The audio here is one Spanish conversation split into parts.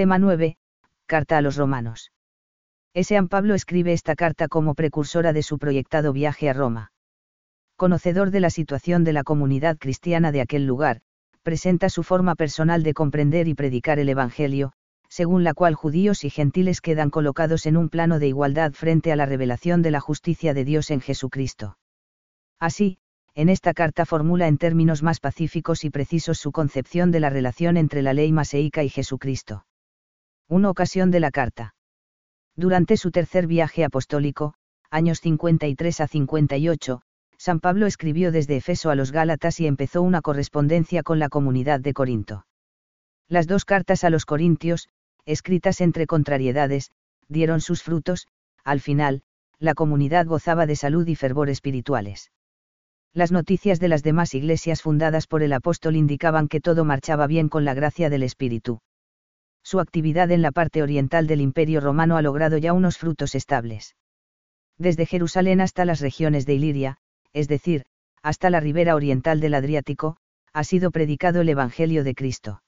Tema 9. Carta a los romanos. San Pablo escribe esta carta como precursora de su proyectado viaje a Roma. Conocedor de la situación de la comunidad cristiana de aquel lugar, presenta su forma personal de comprender y predicar el Evangelio, según la cual judíos y gentiles quedan colocados en un plano de igualdad frente a la revelación de la justicia de Dios en Jesucristo. Así, en esta carta formula en términos más pacíficos y precisos su concepción de la relación entre la ley maseica y Jesucristo. Una ocasión de la carta. Durante su tercer viaje apostólico, años 53 a 58, San Pablo escribió desde Efeso a los Gálatas y empezó una correspondencia con la comunidad de Corinto. Las dos cartas a los Corintios, escritas entre contrariedades, dieron sus frutos, al final, la comunidad gozaba de salud y fervor espirituales. Las noticias de las demás iglesias fundadas por el apóstol indicaban que todo marchaba bien con la gracia del Espíritu su actividad en la parte oriental del Imperio romano ha logrado ya unos frutos estables. Desde Jerusalén hasta las regiones de Iliria, es decir, hasta la ribera oriental del Adriático, ha sido predicado el Evangelio de Cristo.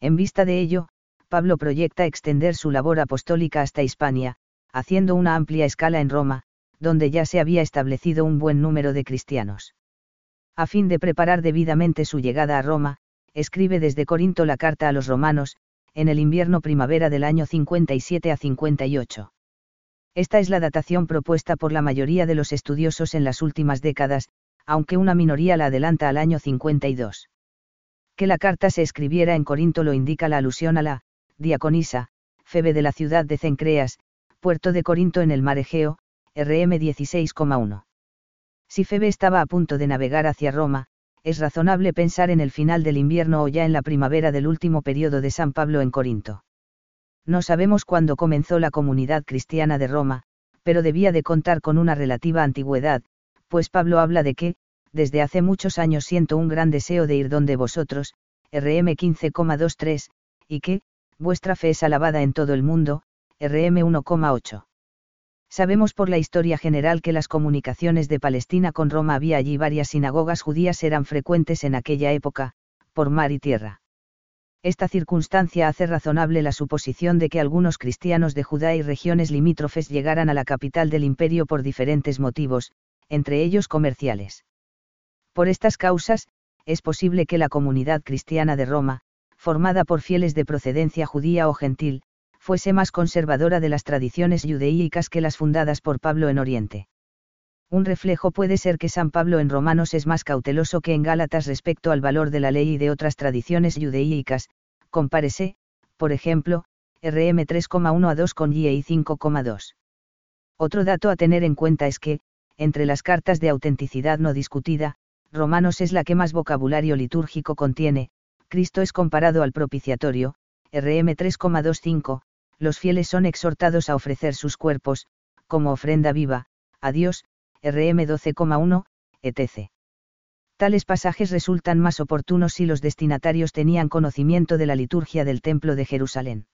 En vista de ello, Pablo proyecta extender su labor apostólica hasta Hispania, haciendo una amplia escala en Roma, donde ya se había establecido un buen número de cristianos. A fin de preparar debidamente su llegada a Roma, escribe desde Corinto la carta a los romanos, en el invierno-primavera del año 57 a 58. Esta es la datación propuesta por la mayoría de los estudiosos en las últimas décadas, aunque una minoría la adelanta al año 52. Que la carta se escribiera en Corinto lo indica la alusión a la diaconisa, Febe de la ciudad de Cencreas, puerto de Corinto en el mar Egeo, RM 16,1. Si Febe estaba a punto de navegar hacia Roma, es razonable pensar en el final del invierno o ya en la primavera del último periodo de San Pablo en Corinto. No sabemos cuándo comenzó la comunidad cristiana de Roma, pero debía de contar con una relativa antigüedad, pues Pablo habla de que, desde hace muchos años siento un gran deseo de ir donde vosotros, RM 15,23, y que, vuestra fe es alabada en todo el mundo, RM 1,8. Sabemos por la historia general que las comunicaciones de Palestina con Roma había allí varias sinagogas judías eran frecuentes en aquella época, por mar y tierra. Esta circunstancia hace razonable la suposición de que algunos cristianos de Judá y regiones limítrofes llegaran a la capital del imperio por diferentes motivos, entre ellos comerciales. Por estas causas, es posible que la comunidad cristiana de Roma, formada por fieles de procedencia judía o gentil, fuese más conservadora de las tradiciones judeícas que las fundadas por Pablo en Oriente. Un reflejo puede ser que San Pablo en Romanos es más cauteloso que en Gálatas respecto al valor de la ley y de otras tradiciones judeícas, compárese, por ejemplo, RM 3,1 a 2 con y 5,2. Otro dato a tener en cuenta es que, entre las cartas de autenticidad no discutida, Romanos es la que más vocabulario litúrgico contiene, Cristo es comparado al propiciatorio, RM 3,25, los fieles son exhortados a ofrecer sus cuerpos, como ofrenda viva, a Dios, RM 12,1, etc. Tales pasajes resultan más oportunos si los destinatarios tenían conocimiento de la liturgia del Templo de Jerusalén.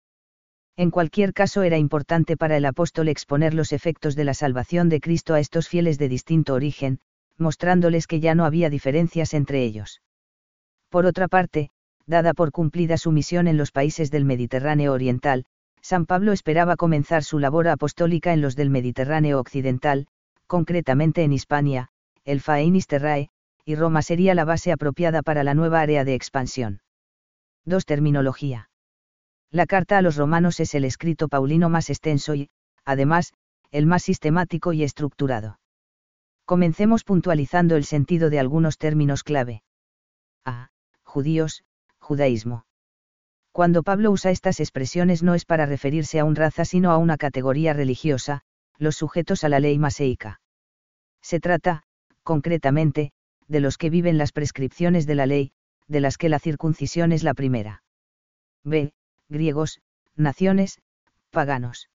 En cualquier caso era importante para el apóstol exponer los efectos de la salvación de Cristo a estos fieles de distinto origen, mostrándoles que ya no había diferencias entre ellos. Por otra parte, dada por cumplida su misión en los países del Mediterráneo Oriental, San Pablo esperaba comenzar su labor apostólica en los del Mediterráneo Occidental, concretamente en Hispania, el Faenis Terrae, y Roma sería la base apropiada para la nueva área de expansión. 2. Terminología. La carta a los romanos es el escrito paulino más extenso y, además, el más sistemático y estructurado. Comencemos puntualizando el sentido de algunos términos clave. A. Judíos, judaísmo. Cuando Pablo usa estas expresiones no es para referirse a un raza sino a una categoría religiosa, los sujetos a la ley maseica. Se trata, concretamente, de los que viven las prescripciones de la ley, de las que la circuncisión es la primera. B. Griegos, naciones, paganos.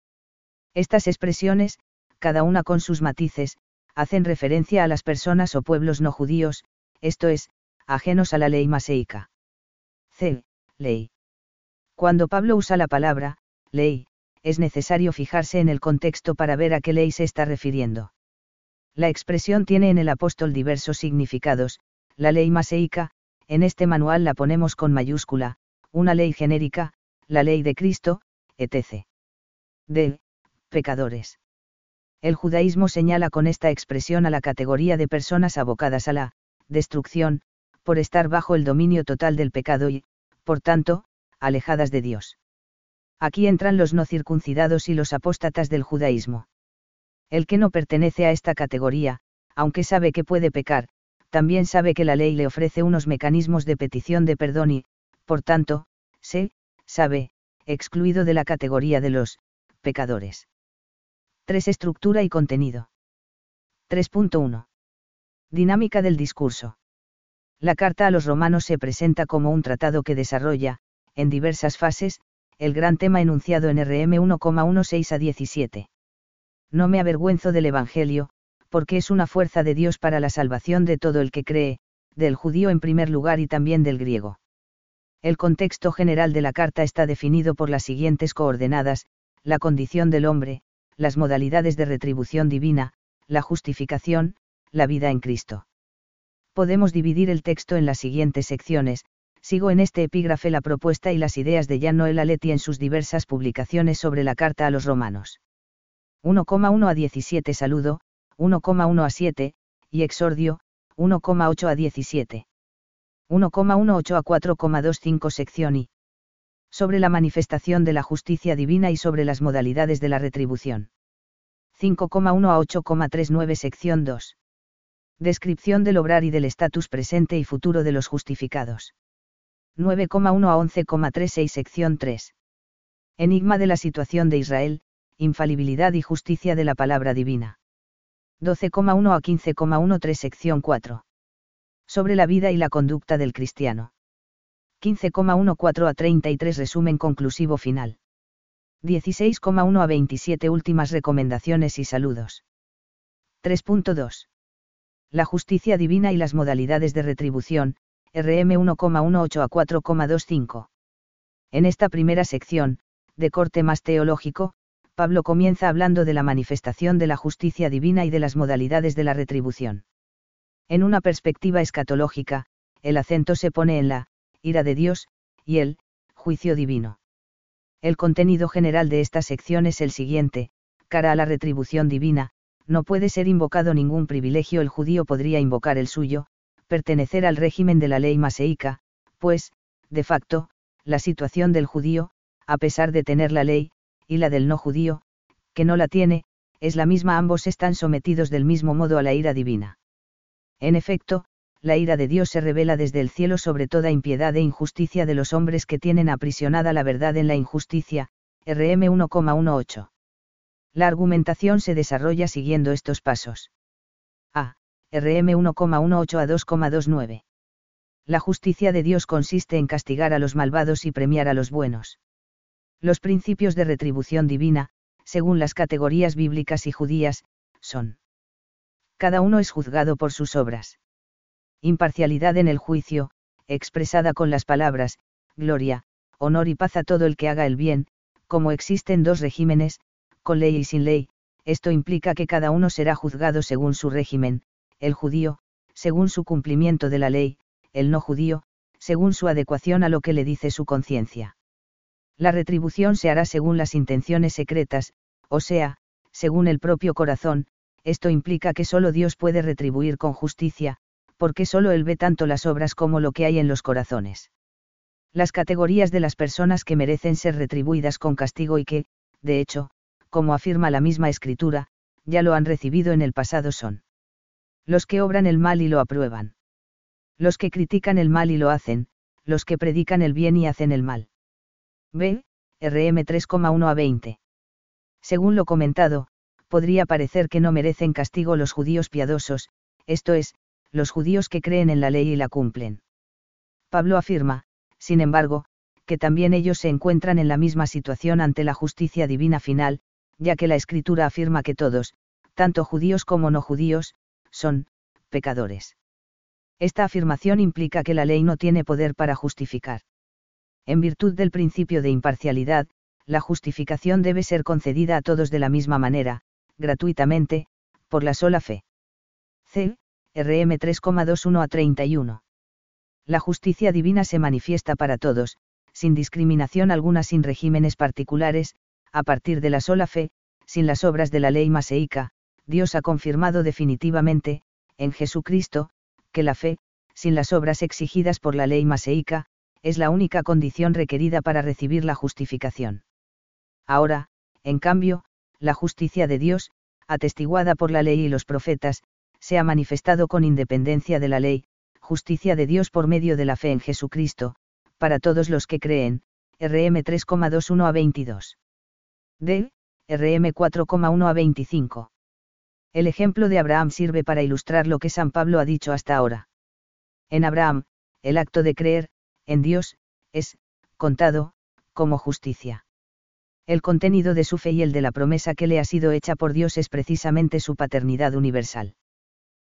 Estas expresiones, cada una con sus matices, hacen referencia a las personas o pueblos no judíos, esto es, ajenos a la ley maseica. C. Ley. Cuando Pablo usa la palabra, ley, es necesario fijarse en el contexto para ver a qué ley se está refiriendo. La expresión tiene en el apóstol diversos significados, la ley maseica, en este manual la ponemos con mayúscula, una ley genérica, la ley de Cristo, etc. D. Pecadores. El judaísmo señala con esta expresión a la categoría de personas abocadas a la destrucción, por estar bajo el dominio total del pecado y, por tanto, alejadas de Dios. Aquí entran los no circuncidados y los apóstatas del judaísmo. El que no pertenece a esta categoría, aunque sabe que puede pecar, también sabe que la ley le ofrece unos mecanismos de petición de perdón y, por tanto, se, sabe, excluido de la categoría de los pecadores. 3. Estructura y contenido. 3.1. Dinámica del discurso. La carta a los romanos se presenta como un tratado que desarrolla, en diversas fases, el gran tema enunciado en RM 1,16 a 17. No me avergüenzo del Evangelio, porque es una fuerza de Dios para la salvación de todo el que cree, del judío en primer lugar y también del griego. El contexto general de la carta está definido por las siguientes coordenadas, la condición del hombre, las modalidades de retribución divina, la justificación, la vida en Cristo. Podemos dividir el texto en las siguientes secciones, sigo en este epígrafe la propuesta y las ideas de Jan Noel Aletti en sus diversas publicaciones sobre la carta a los romanos. 1,1 a 17 Saludo, 1,1 a 7, y Exordio, 1,8 a 17. 1,18 a 4,25 sección y sobre la manifestación de la justicia divina y sobre las modalidades de la retribución. 5,1 a 8,39 sección 2. Descripción del obrar y del estatus presente y futuro de los justificados. 9,1 a 11,36 sección 3. Enigma de la situación de Israel, infalibilidad y justicia de la palabra divina. 12,1 a 15,13 sección 4. Sobre la vida y la conducta del cristiano. 15,14 a 33 resumen conclusivo final. 16,1 a 27 últimas recomendaciones y saludos. 3.2. La justicia divina y las modalidades de retribución, RM 1,18 a 4,25. En esta primera sección, de corte más teológico, Pablo comienza hablando de la manifestación de la justicia divina y de las modalidades de la retribución. En una perspectiva escatológica, el acento se pone en la ira de Dios y el juicio divino. El contenido general de esta sección es el siguiente, cara a la retribución divina, no puede ser invocado ningún privilegio, el judío podría invocar el suyo, pertenecer al régimen de la ley maseica, pues, de facto, la situación del judío, a pesar de tener la ley, y la del no judío, que no la tiene, es la misma, ambos están sometidos del mismo modo a la ira divina. En efecto, la ira de Dios se revela desde el cielo sobre toda impiedad e injusticia de los hombres que tienen aprisionada la verdad en la injusticia, RM 1,18. La argumentación se desarrolla siguiendo estos pasos. RM 1,18 a 2,29. La justicia de Dios consiste en castigar a los malvados y premiar a los buenos. Los principios de retribución divina, según las categorías bíblicas y judías, son. Cada uno es juzgado por sus obras. Imparcialidad en el juicio, expresada con las palabras, gloria, honor y paz a todo el que haga el bien, como existen dos regímenes, con ley y sin ley, esto implica que cada uno será juzgado según su régimen, el judío, según su cumplimiento de la ley, el no judío, según su adecuación a lo que le dice su conciencia. La retribución se hará según las intenciones secretas, o sea, según el propio corazón, esto implica que solo Dios puede retribuir con justicia, porque solo Él ve tanto las obras como lo que hay en los corazones. Las categorías de las personas que merecen ser retribuidas con castigo y que, de hecho, como afirma la misma escritura, ya lo han recibido en el pasado son los que obran el mal y lo aprueban. Los que critican el mal y lo hacen, los que predican el bien y hacen el mal. B. RM 3,1 a 20. Según lo comentado, podría parecer que no merecen castigo los judíos piadosos, esto es, los judíos que creen en la ley y la cumplen. Pablo afirma, sin embargo, que también ellos se encuentran en la misma situación ante la justicia divina final, ya que la escritura afirma que todos, tanto judíos como no judíos, son, pecadores. Esta afirmación implica que la ley no tiene poder para justificar. En virtud del principio de imparcialidad, la justificación debe ser concedida a todos de la misma manera, gratuitamente, por la sola fe. C. RM 3,21 a 31. La justicia divina se manifiesta para todos, sin discriminación alguna sin regímenes particulares, a partir de la sola fe, sin las obras de la ley maseica, Dios ha confirmado definitivamente, en Jesucristo, que la fe, sin las obras exigidas por la ley maseica, es la única condición requerida para recibir la justificación. Ahora, en cambio, la justicia de Dios, atestiguada por la ley y los profetas, se ha manifestado con independencia de la ley, justicia de Dios por medio de la fe en Jesucristo, para todos los que creen, RM 3,21 a 22. D. RM 4,1 a 25. El ejemplo de Abraham sirve para ilustrar lo que San Pablo ha dicho hasta ahora. En Abraham, el acto de creer, en Dios, es, contado, como justicia. El contenido de su fe y el de la promesa que le ha sido hecha por Dios es precisamente su paternidad universal.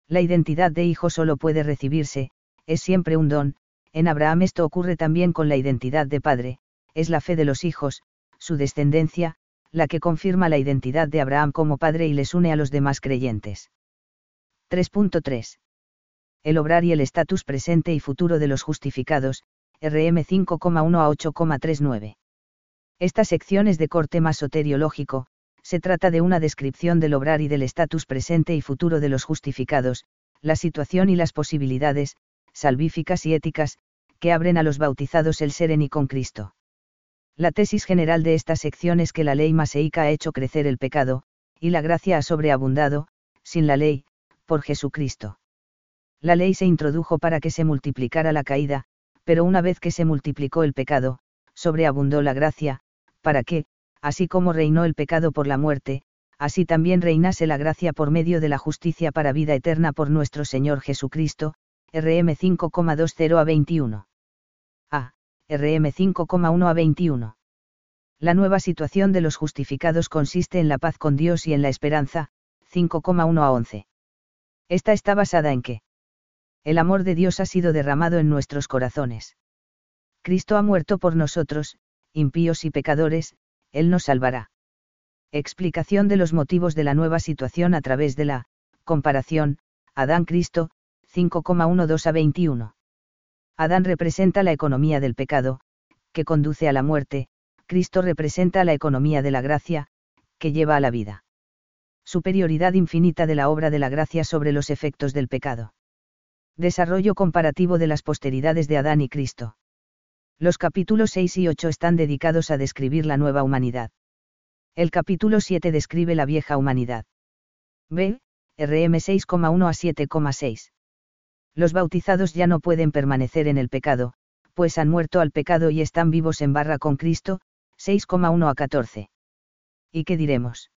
La identidad de hijo solo puede recibirse, es siempre un don, en Abraham esto ocurre también con la identidad de padre, es la fe de los hijos, su descendencia, la que confirma la identidad de Abraham como padre y les une a los demás creyentes. 3.3. El obrar y el estatus presente y futuro de los justificados, RM 5,1 a 8,39. Esta sección es de corte más soteriológico, se trata de una descripción del obrar y del estatus presente y futuro de los justificados, la situación y las posibilidades, salvíficas y éticas, que abren a los bautizados el ser en y con Cristo. La tesis general de esta sección es que la ley maseica ha hecho crecer el pecado, y la gracia ha sobreabundado, sin la ley, por Jesucristo. La ley se introdujo para que se multiplicara la caída, pero una vez que se multiplicó el pecado, sobreabundó la gracia, para que, así como reinó el pecado por la muerte, así también reinase la gracia por medio de la justicia para vida eterna por nuestro Señor Jesucristo, RM 5,20 a 21. RM 5,1 a 21. La nueva situación de los justificados consiste en la paz con Dios y en la esperanza, 5,1 a 11. Esta está basada en que el amor de Dios ha sido derramado en nuestros corazones. Cristo ha muerto por nosotros, impíos y pecadores, Él nos salvará. Explicación de los motivos de la nueva situación a través de la comparación, Adán-Cristo, 5,12 a 21. Adán representa la economía del pecado, que conduce a la muerte, Cristo representa la economía de la gracia, que lleva a la vida. Superioridad infinita de la obra de la gracia sobre los efectos del pecado. Desarrollo comparativo de las posteridades de Adán y Cristo. Los capítulos 6 y 8 están dedicados a describir la nueva humanidad. El capítulo 7 describe la vieja humanidad. B. RM 6,1 a 7,6 los bautizados ya no pueden permanecer en el pecado, pues han muerto al pecado y están vivos en barra con Cristo, 6,1 a 14. ¿Y qué diremos?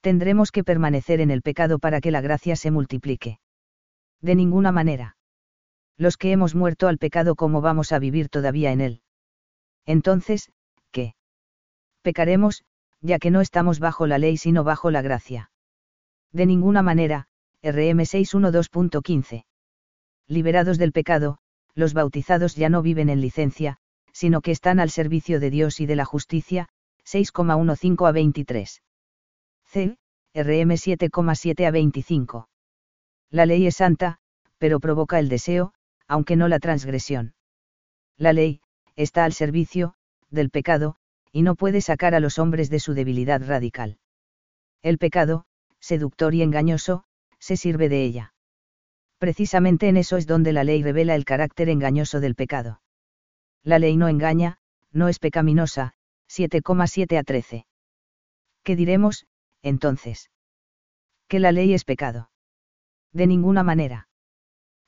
Tendremos que permanecer en el pecado para que la gracia se multiplique. De ninguna manera. Los que hemos muerto al pecado, ¿cómo vamos a vivir todavía en él? Entonces, ¿qué? Pecaremos, ya que no estamos bajo la ley sino bajo la gracia. De ninguna manera, RM 612.15 liberados del pecado, los bautizados ya no viven en licencia, sino que están al servicio de Dios y de la justicia, 6,15 a 23. C. RM 7,7 a 25. La ley es santa, pero provoca el deseo, aunque no la transgresión. La ley, está al servicio, del pecado, y no puede sacar a los hombres de su debilidad radical. El pecado, seductor y engañoso, se sirve de ella. Precisamente en eso es donde la ley revela el carácter engañoso del pecado. La ley no engaña, no es pecaminosa, 7,7 a 13. ¿Qué diremos, entonces? Que la ley es pecado. De ninguna manera.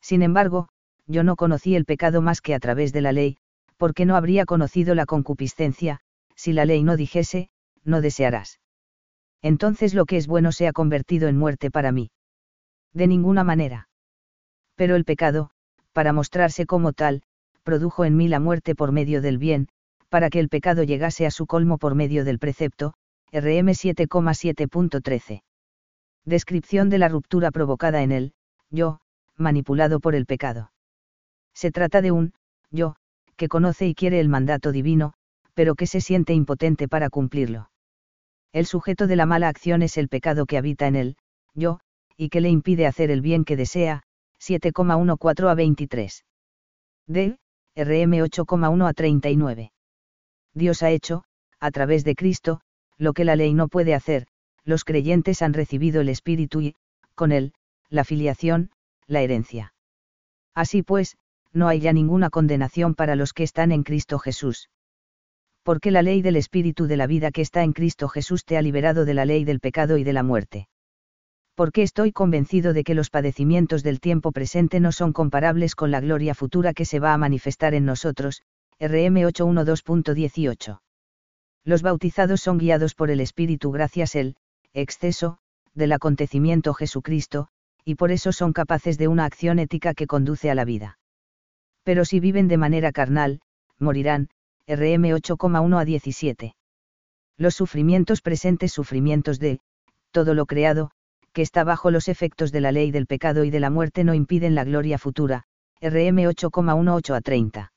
Sin embargo, yo no conocí el pecado más que a través de la ley, porque no habría conocido la concupiscencia, si la ley no dijese, no desearás. Entonces lo que es bueno se ha convertido en muerte para mí. De ninguna manera pero el pecado, para mostrarse como tal, produjo en mí la muerte por medio del bien, para que el pecado llegase a su colmo por medio del precepto, RM 7,7.13. Descripción de la ruptura provocada en él, yo, manipulado por el pecado. Se trata de un, yo, que conoce y quiere el mandato divino, pero que se siente impotente para cumplirlo. El sujeto de la mala acción es el pecado que habita en él, yo, y que le impide hacer el bien que desea, 7,14 a 23. D. RM 8,1 a 39. Dios ha hecho, a través de Cristo, lo que la ley no puede hacer, los creyentes han recibido el Espíritu y, con él, la filiación, la herencia. Así pues, no hay ya ninguna condenación para los que están en Cristo Jesús. Porque la ley del Espíritu de la vida que está en Cristo Jesús te ha liberado de la ley del pecado y de la muerte. Porque estoy convencido de que los padecimientos del tiempo presente no son comparables con la gloria futura que se va a manifestar en nosotros, RM 812.18. Los bautizados son guiados por el Espíritu gracias el exceso del acontecimiento Jesucristo, y por eso son capaces de una acción ética que conduce a la vida. Pero si viven de manera carnal, morirán, RM 8,1 a 17. Los sufrimientos presentes sufrimientos de, todo lo creado, que está bajo los efectos de la ley del pecado y de la muerte no impiden la gloria futura, RM 8,18 a 30.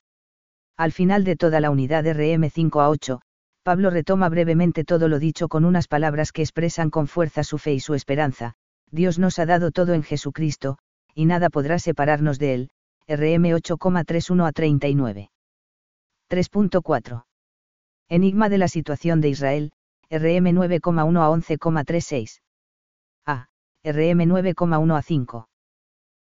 Al final de toda la unidad RM 5 a 8, Pablo retoma brevemente todo lo dicho con unas palabras que expresan con fuerza su fe y su esperanza, Dios nos ha dado todo en Jesucristo, y nada podrá separarnos de él, RM 8,31 a 39. 3.4. Enigma de la situación de Israel, RM 9,1 a 11,36. RM 9,1 a 5.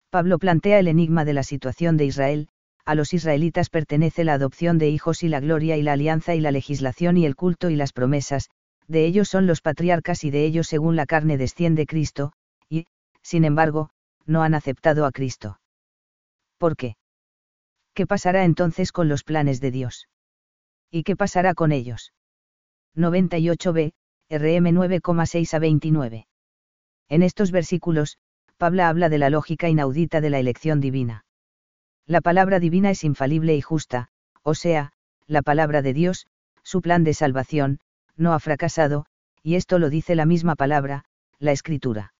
Pablo plantea el enigma de la situación de Israel, a los israelitas pertenece la adopción de hijos y la gloria y la alianza y la legislación y el culto y las promesas, de ellos son los patriarcas y de ellos según la carne desciende Cristo, y, sin embargo, no han aceptado a Cristo. ¿Por qué? ¿Qué pasará entonces con los planes de Dios? ¿Y qué pasará con ellos? 98b, RM 9,6 a 29. En estos versículos, Pablo habla de la lógica inaudita de la elección divina. La palabra divina es infalible y justa, o sea, la palabra de Dios, su plan de salvación, no ha fracasado, y esto lo dice la misma palabra, la escritura.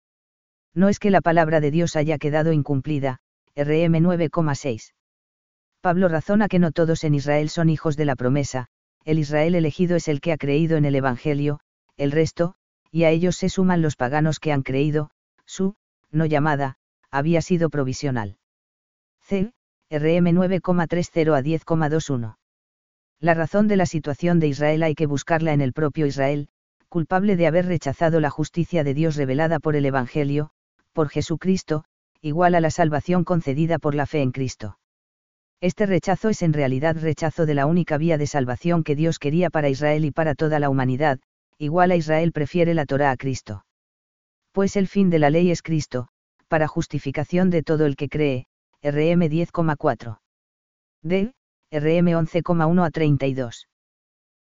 No es que la palabra de Dios haya quedado incumplida, RM 9,6. Pablo razona que no todos en Israel son hijos de la promesa, el Israel elegido es el que ha creído en el Evangelio, el resto, y a ellos se suman los paganos que han creído, su, no llamada, había sido provisional. C. RM 9,30 a 10,21. La razón de la situación de Israel hay que buscarla en el propio Israel, culpable de haber rechazado la justicia de Dios revelada por el Evangelio, por Jesucristo, igual a la salvación concedida por la fe en Cristo. Este rechazo es en realidad rechazo de la única vía de salvación que Dios quería para Israel y para toda la humanidad, igual a Israel prefiere la Torá a Cristo. Pues el fin de la ley es Cristo, para justificación de todo el que cree, RM 10,4. D. RM 11,1 a 32.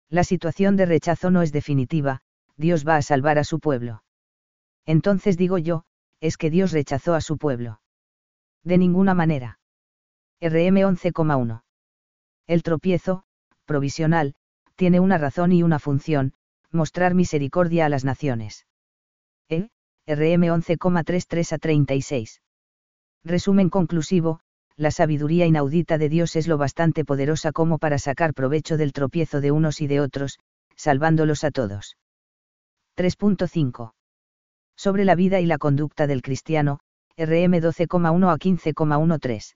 La situación de rechazo no es definitiva, Dios va a salvar a su pueblo. Entonces digo yo, es que Dios rechazó a su pueblo. De ninguna manera. RM 11,1. El tropiezo, provisional, tiene una razón y una función, mostrar misericordia a las naciones. RM 11,33 a 36. Resumen conclusivo, la sabiduría inaudita de Dios es lo bastante poderosa como para sacar provecho del tropiezo de unos y de otros, salvándolos a todos. 3.5 sobre la vida y la conducta del cristiano, RM 12,1 a 15,13.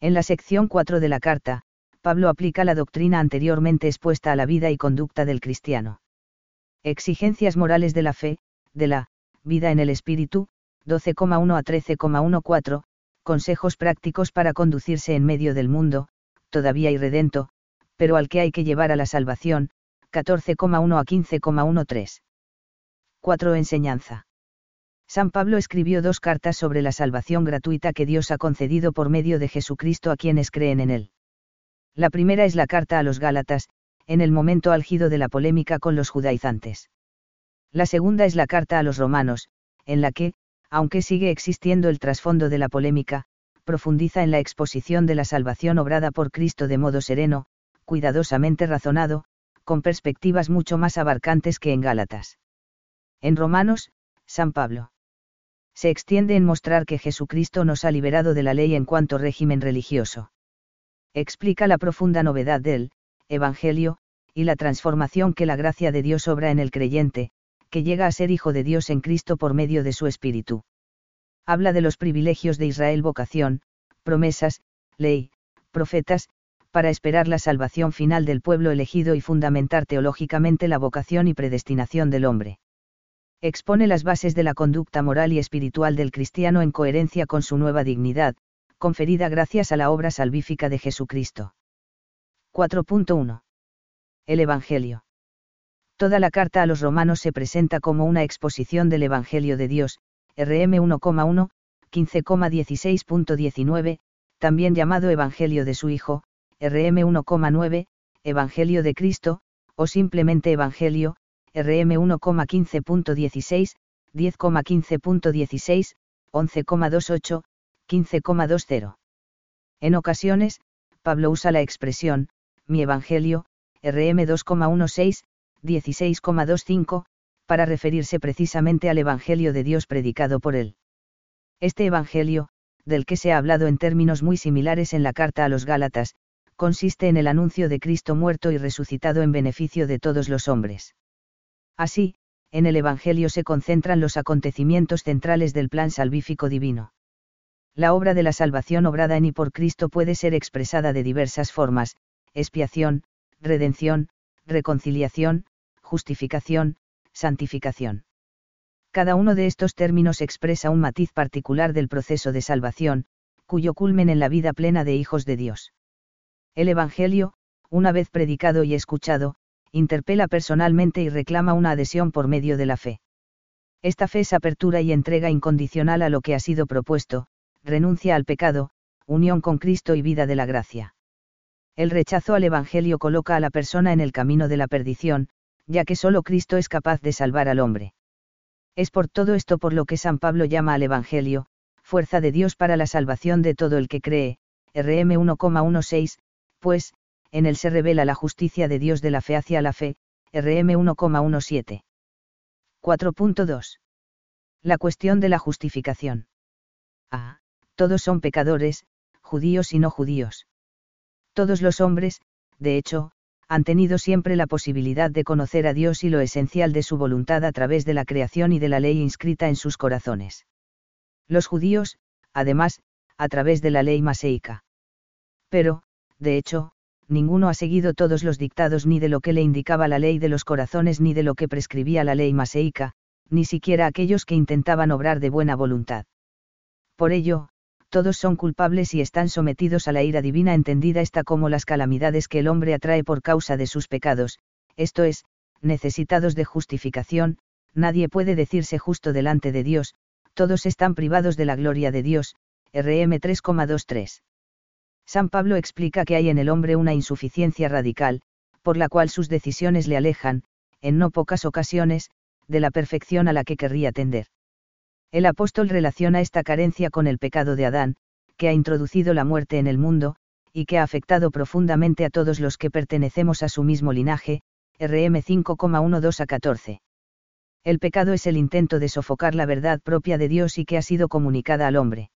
En la sección 4 de la carta, Pablo aplica la doctrina anteriormente expuesta a la vida y conducta del cristiano. Exigencias morales de la fe, de la vida en el espíritu, 12,1 a 13,14, consejos prácticos para conducirse en medio del mundo, todavía irredento, pero al que hay que llevar a la salvación, 14,1 a 15,13. 4. Enseñanza. San Pablo escribió dos cartas sobre la salvación gratuita que Dios ha concedido por medio de Jesucristo a quienes creen en Él. La primera es la carta a los Gálatas, en el momento álgido de la polémica con los judaizantes. La segunda es la carta a los romanos, en la que, aunque sigue existiendo el trasfondo de la polémica, profundiza en la exposición de la salvación obrada por Cristo de modo sereno, cuidadosamente razonado, con perspectivas mucho más abarcantes que en Gálatas. En Romanos, San Pablo se extiende en mostrar que Jesucristo nos ha liberado de la ley en cuanto régimen religioso. Explica la profunda novedad del Evangelio, y la transformación que la gracia de Dios obra en el creyente, que llega a ser hijo de Dios en Cristo por medio de su Espíritu. Habla de los privilegios de Israel vocación, promesas, ley, profetas, para esperar la salvación final del pueblo elegido y fundamentar teológicamente la vocación y predestinación del hombre. Expone las bases de la conducta moral y espiritual del cristiano en coherencia con su nueva dignidad, conferida gracias a la obra salvífica de Jesucristo. 4.1. El Evangelio. Toda la carta a los romanos se presenta como una exposición del Evangelio de Dios, RM 1,1, 15,16.19, también llamado Evangelio de su Hijo, RM 1,9, Evangelio de Cristo, o simplemente Evangelio, RM 1,15.16, 10,15.16, 11,28, 15,20. En ocasiones, Pablo usa la expresión, mi Evangelio, RM 2,16, 16,25, para referirse precisamente al Evangelio de Dios predicado por él. Este Evangelio, del que se ha hablado en términos muy similares en la carta a los Gálatas, consiste en el anuncio de Cristo muerto y resucitado en beneficio de todos los hombres. Así, en el Evangelio se concentran los acontecimientos centrales del plan salvífico divino. La obra de la salvación obrada en y por Cristo puede ser expresada de diversas formas, expiación, redención, reconciliación, justificación, santificación. Cada uno de estos términos expresa un matiz particular del proceso de salvación, cuyo culmen en la vida plena de hijos de Dios. El Evangelio, una vez predicado y escuchado, interpela personalmente y reclama una adhesión por medio de la fe. Esta fe es apertura y entrega incondicional a lo que ha sido propuesto, renuncia al pecado, unión con Cristo y vida de la gracia. El rechazo al Evangelio coloca a la persona en el camino de la perdición, ya que solo Cristo es capaz de salvar al hombre. Es por todo esto por lo que San Pablo llama al Evangelio, fuerza de Dios para la salvación de todo el que cree, RM 1,16, pues, en él se revela la justicia de Dios de la fe hacia la fe, RM 1,17. 4.2. La cuestión de la justificación. A. Todos son pecadores, judíos y no judíos. Todos los hombres, de hecho, han tenido siempre la posibilidad de conocer a Dios y lo esencial de su voluntad a través de la creación y de la ley inscrita en sus corazones. Los judíos, además, a través de la ley maseica. Pero, de hecho, ninguno ha seguido todos los dictados ni de lo que le indicaba la ley de los corazones ni de lo que prescribía la ley maseica, ni siquiera aquellos que intentaban obrar de buena voluntad. Por ello, todos son culpables y están sometidos a la ira divina entendida esta como las calamidades que el hombre atrae por causa de sus pecados, esto es, necesitados de justificación, nadie puede decirse justo delante de Dios, todos están privados de la gloria de Dios, RM 3,23. San Pablo explica que hay en el hombre una insuficiencia radical, por la cual sus decisiones le alejan, en no pocas ocasiones, de la perfección a la que querría tender. El apóstol relaciona esta carencia con el pecado de Adán, que ha introducido la muerte en el mundo, y que ha afectado profundamente a todos los que pertenecemos a su mismo linaje, RM 5,12 a 14. El pecado es el intento de sofocar la verdad propia de Dios y que ha sido comunicada al hombre.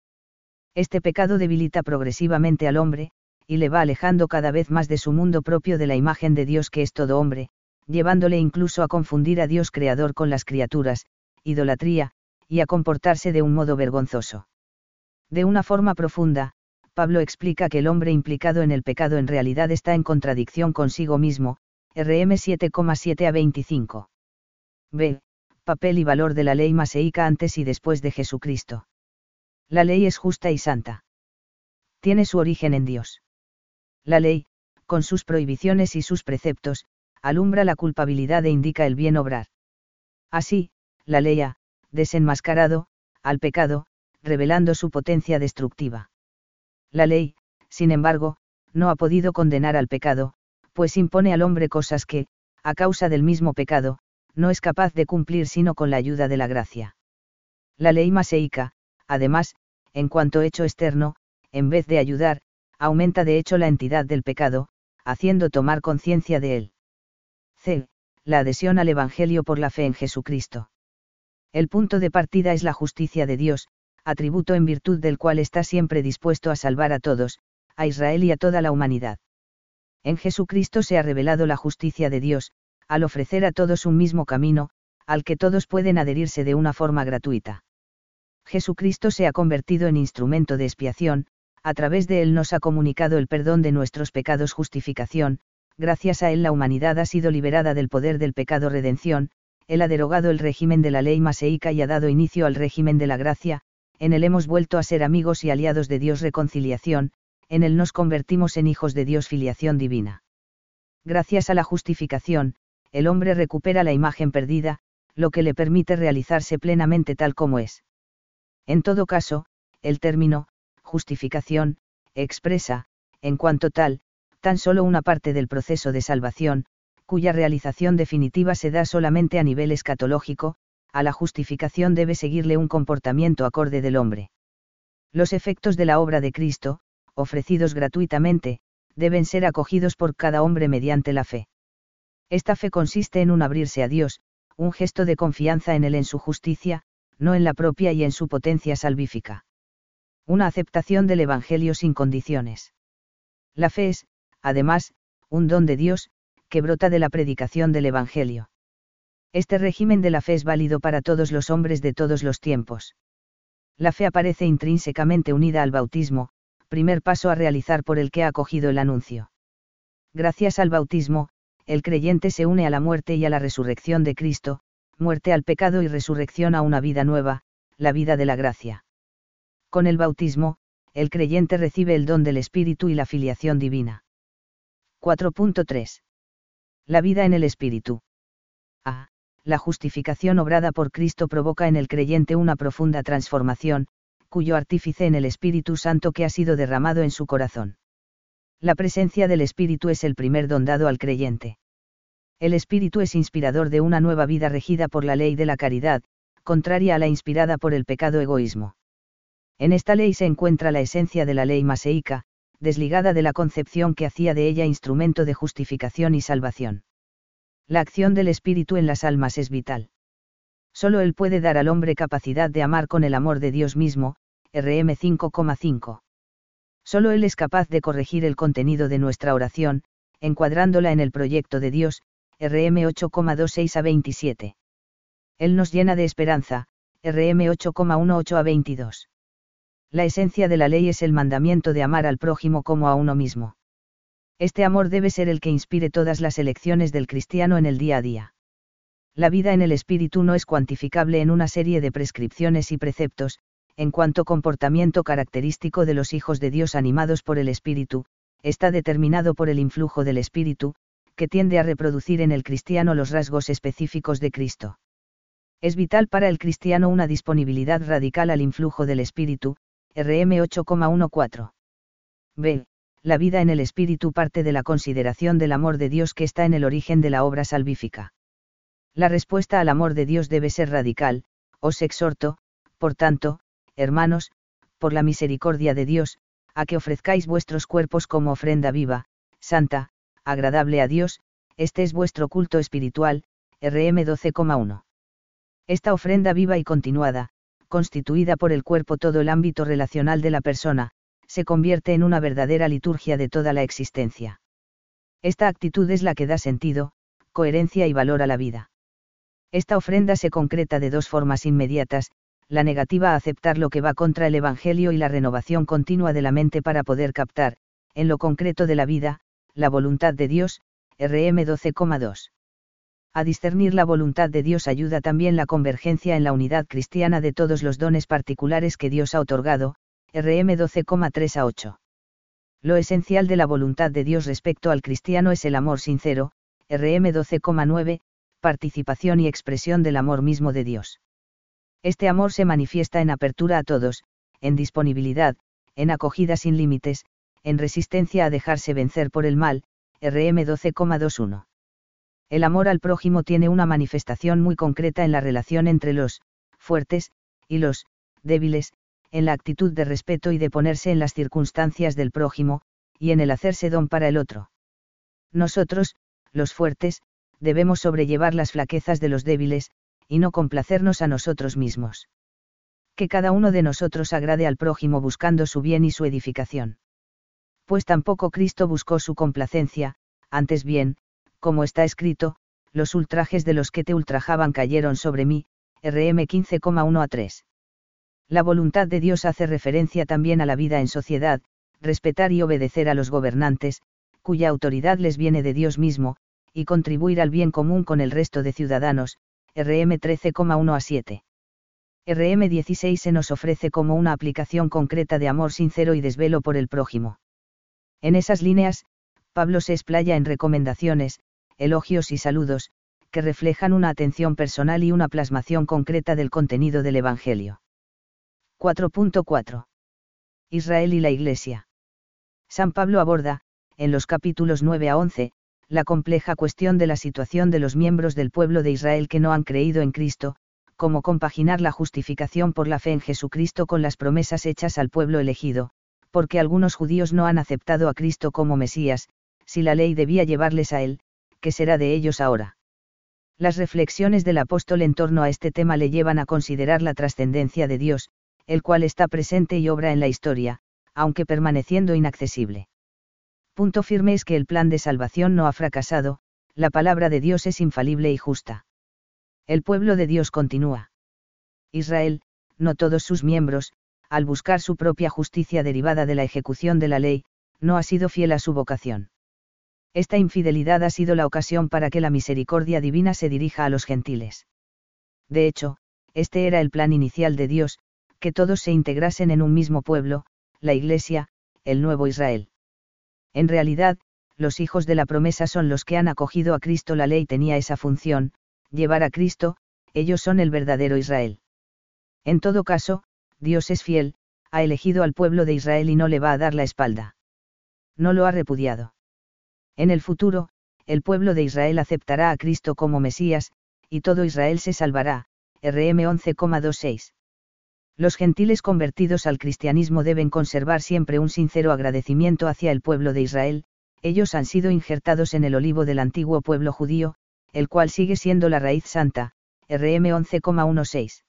Este pecado debilita progresivamente al hombre, y le va alejando cada vez más de su mundo propio de la imagen de Dios que es todo hombre, llevándole incluso a confundir a Dios creador con las criaturas, idolatría, y a comportarse de un modo vergonzoso. De una forma profunda, Pablo explica que el hombre implicado en el pecado en realidad está en contradicción consigo mismo, RM 7,7 a 25. B. Papel y valor de la ley maseica antes y después de Jesucristo. La ley es justa y santa. Tiene su origen en Dios. La ley, con sus prohibiciones y sus preceptos, alumbra la culpabilidad e indica el bien obrar. Así, la ley ha, desenmascarado, al pecado, revelando su potencia destructiva. La ley, sin embargo, no ha podido condenar al pecado, pues impone al hombre cosas que, a causa del mismo pecado, no es capaz de cumplir sino con la ayuda de la gracia. La ley maseica, además, en cuanto hecho externo, en vez de ayudar, aumenta de hecho la entidad del pecado, haciendo tomar conciencia de él. C. La adhesión al Evangelio por la fe en Jesucristo. El punto de partida es la justicia de Dios, atributo en virtud del cual está siempre dispuesto a salvar a todos, a Israel y a toda la humanidad. En Jesucristo se ha revelado la justicia de Dios, al ofrecer a todos un mismo camino, al que todos pueden adherirse de una forma gratuita. Jesucristo se ha convertido en instrumento de expiación, a través de él nos ha comunicado el perdón de nuestros pecados justificación, gracias a él la humanidad ha sido liberada del poder del pecado redención, él ha derogado el régimen de la ley maseica y ha dado inicio al régimen de la gracia, en él hemos vuelto a ser amigos y aliados de Dios reconciliación, en él nos convertimos en hijos de Dios filiación divina. Gracias a la justificación, el hombre recupera la imagen perdida, lo que le permite realizarse plenamente tal como es. En todo caso, el término, justificación, expresa, en cuanto tal, tan solo una parte del proceso de salvación, cuya realización definitiva se da solamente a nivel escatológico, a la justificación debe seguirle un comportamiento acorde del hombre. Los efectos de la obra de Cristo, ofrecidos gratuitamente, deben ser acogidos por cada hombre mediante la fe. Esta fe consiste en un abrirse a Dios, un gesto de confianza en Él en su justicia, no en la propia y en su potencia salvífica. Una aceptación del Evangelio sin condiciones. La fe es, además, un don de Dios, que brota de la predicación del Evangelio. Este régimen de la fe es válido para todos los hombres de todos los tiempos. La fe aparece intrínsecamente unida al bautismo, primer paso a realizar por el que ha acogido el anuncio. Gracias al bautismo, el creyente se une a la muerte y a la resurrección de Cristo, muerte al pecado y resurrección a una vida nueva, la vida de la gracia. Con el bautismo, el creyente recibe el don del Espíritu y la filiación divina. 4.3. La vida en el Espíritu. A la justificación obrada por Cristo provoca en el creyente una profunda transformación, cuyo artífice en el Espíritu Santo que ha sido derramado en su corazón. La presencia del Espíritu es el primer don dado al creyente. El Espíritu es inspirador de una nueva vida regida por la ley de la caridad, contraria a la inspirada por el pecado egoísmo. En esta ley se encuentra la esencia de la ley maseica, desligada de la concepción que hacía de ella instrumento de justificación y salvación. La acción del Espíritu en las almas es vital. Solo Él puede dar al hombre capacidad de amar con el amor de Dios mismo, RM 5,5. Solo Él es capaz de corregir el contenido de nuestra oración, encuadrándola en el proyecto de Dios, RM 8,26 a 27. Él nos llena de esperanza, RM 8,18 a 22. La esencia de la ley es el mandamiento de amar al prójimo como a uno mismo. Este amor debe ser el que inspire todas las elecciones del cristiano en el día a día. La vida en el espíritu no es cuantificable en una serie de prescripciones y preceptos, en cuanto comportamiento característico de los hijos de Dios animados por el espíritu, está determinado por el influjo del espíritu, que tiende a reproducir en el cristiano los rasgos específicos de Cristo. Es vital para el cristiano una disponibilidad radical al influjo del espíritu, RM 8,14. B la vida en el espíritu parte de la consideración del amor de Dios que está en el origen de la obra salvífica. La respuesta al amor de Dios debe ser radical, os exhorto, por tanto, hermanos, por la misericordia de Dios, a que ofrezcáis vuestros cuerpos como ofrenda viva, santa, agradable a Dios, este es vuestro culto espiritual, RM 12,1. Esta ofrenda viva y continuada, constituida por el cuerpo todo el ámbito relacional de la persona, se convierte en una verdadera liturgia de toda la existencia. Esta actitud es la que da sentido, coherencia y valor a la vida. Esta ofrenda se concreta de dos formas inmediatas, la negativa a aceptar lo que va contra el Evangelio y la renovación continua de la mente para poder captar, en lo concreto de la vida, la voluntad de Dios, RM 12,2. A discernir la voluntad de Dios ayuda también la convergencia en la unidad cristiana de todos los dones particulares que Dios ha otorgado, RM 12,3 a 8. Lo esencial de la voluntad de Dios respecto al cristiano es el amor sincero, RM 12,9, participación y expresión del amor mismo de Dios. Este amor se manifiesta en apertura a todos, en disponibilidad, en acogida sin límites, en resistencia a dejarse vencer por el mal, RM 12,21. El amor al prójimo tiene una manifestación muy concreta en la relación entre los fuertes y los débiles, en la actitud de respeto y de ponerse en las circunstancias del prójimo, y en el hacerse don para el otro. Nosotros, los fuertes, debemos sobrellevar las flaquezas de los débiles, y no complacernos a nosotros mismos. Que cada uno de nosotros agrade al prójimo buscando su bien y su edificación. Pues tampoco Cristo buscó su complacencia, antes bien, como está escrito, los ultrajes de los que te ultrajaban cayeron sobre mí, RM 15,1 a 3. La voluntad de Dios hace referencia también a la vida en sociedad, respetar y obedecer a los gobernantes, cuya autoridad les viene de Dios mismo, y contribuir al bien común con el resto de ciudadanos, RM 13,1 a 7. RM 16 se nos ofrece como una aplicación concreta de amor sincero y desvelo por el prójimo. En esas líneas, Pablo se explaya en recomendaciones, elogios y saludos, que reflejan una atención personal y una plasmación concreta del contenido del Evangelio. 4.4. Israel y la Iglesia. San Pablo aborda, en los capítulos 9 a 11, la compleja cuestión de la situación de los miembros del pueblo de Israel que no han creído en Cristo, cómo compaginar la justificación por la fe en Jesucristo con las promesas hechas al pueblo elegido, porque algunos judíos no han aceptado a Cristo como Mesías, si la ley debía llevarles a él, ¿qué será de ellos ahora? Las reflexiones del apóstol en torno a este tema le llevan a considerar la trascendencia de Dios, el cual está presente y obra en la historia, aunque permaneciendo inaccesible. Punto firme es que el plan de salvación no ha fracasado, la palabra de Dios es infalible y justa. El pueblo de Dios continúa. Israel, no todos sus miembros, al buscar su propia justicia derivada de la ejecución de la ley, no ha sido fiel a su vocación. Esta infidelidad ha sido la ocasión para que la misericordia divina se dirija a los gentiles. De hecho, este era el plan inicial de Dios, que todos se integrasen en un mismo pueblo, la Iglesia, el nuevo Israel. En realidad, los hijos de la promesa son los que han acogido a Cristo. La ley tenía esa función, llevar a Cristo, ellos son el verdadero Israel. En todo caso, Dios es fiel, ha elegido al pueblo de Israel y no le va a dar la espalda. No lo ha repudiado. En el futuro, el pueblo de Israel aceptará a Cristo como Mesías, y todo Israel se salvará. RM 11,26. Los gentiles convertidos al cristianismo deben conservar siempre un sincero agradecimiento hacia el pueblo de Israel, ellos han sido injertados en el olivo del antiguo pueblo judío, el cual sigue siendo la raíz santa, RM 11,16.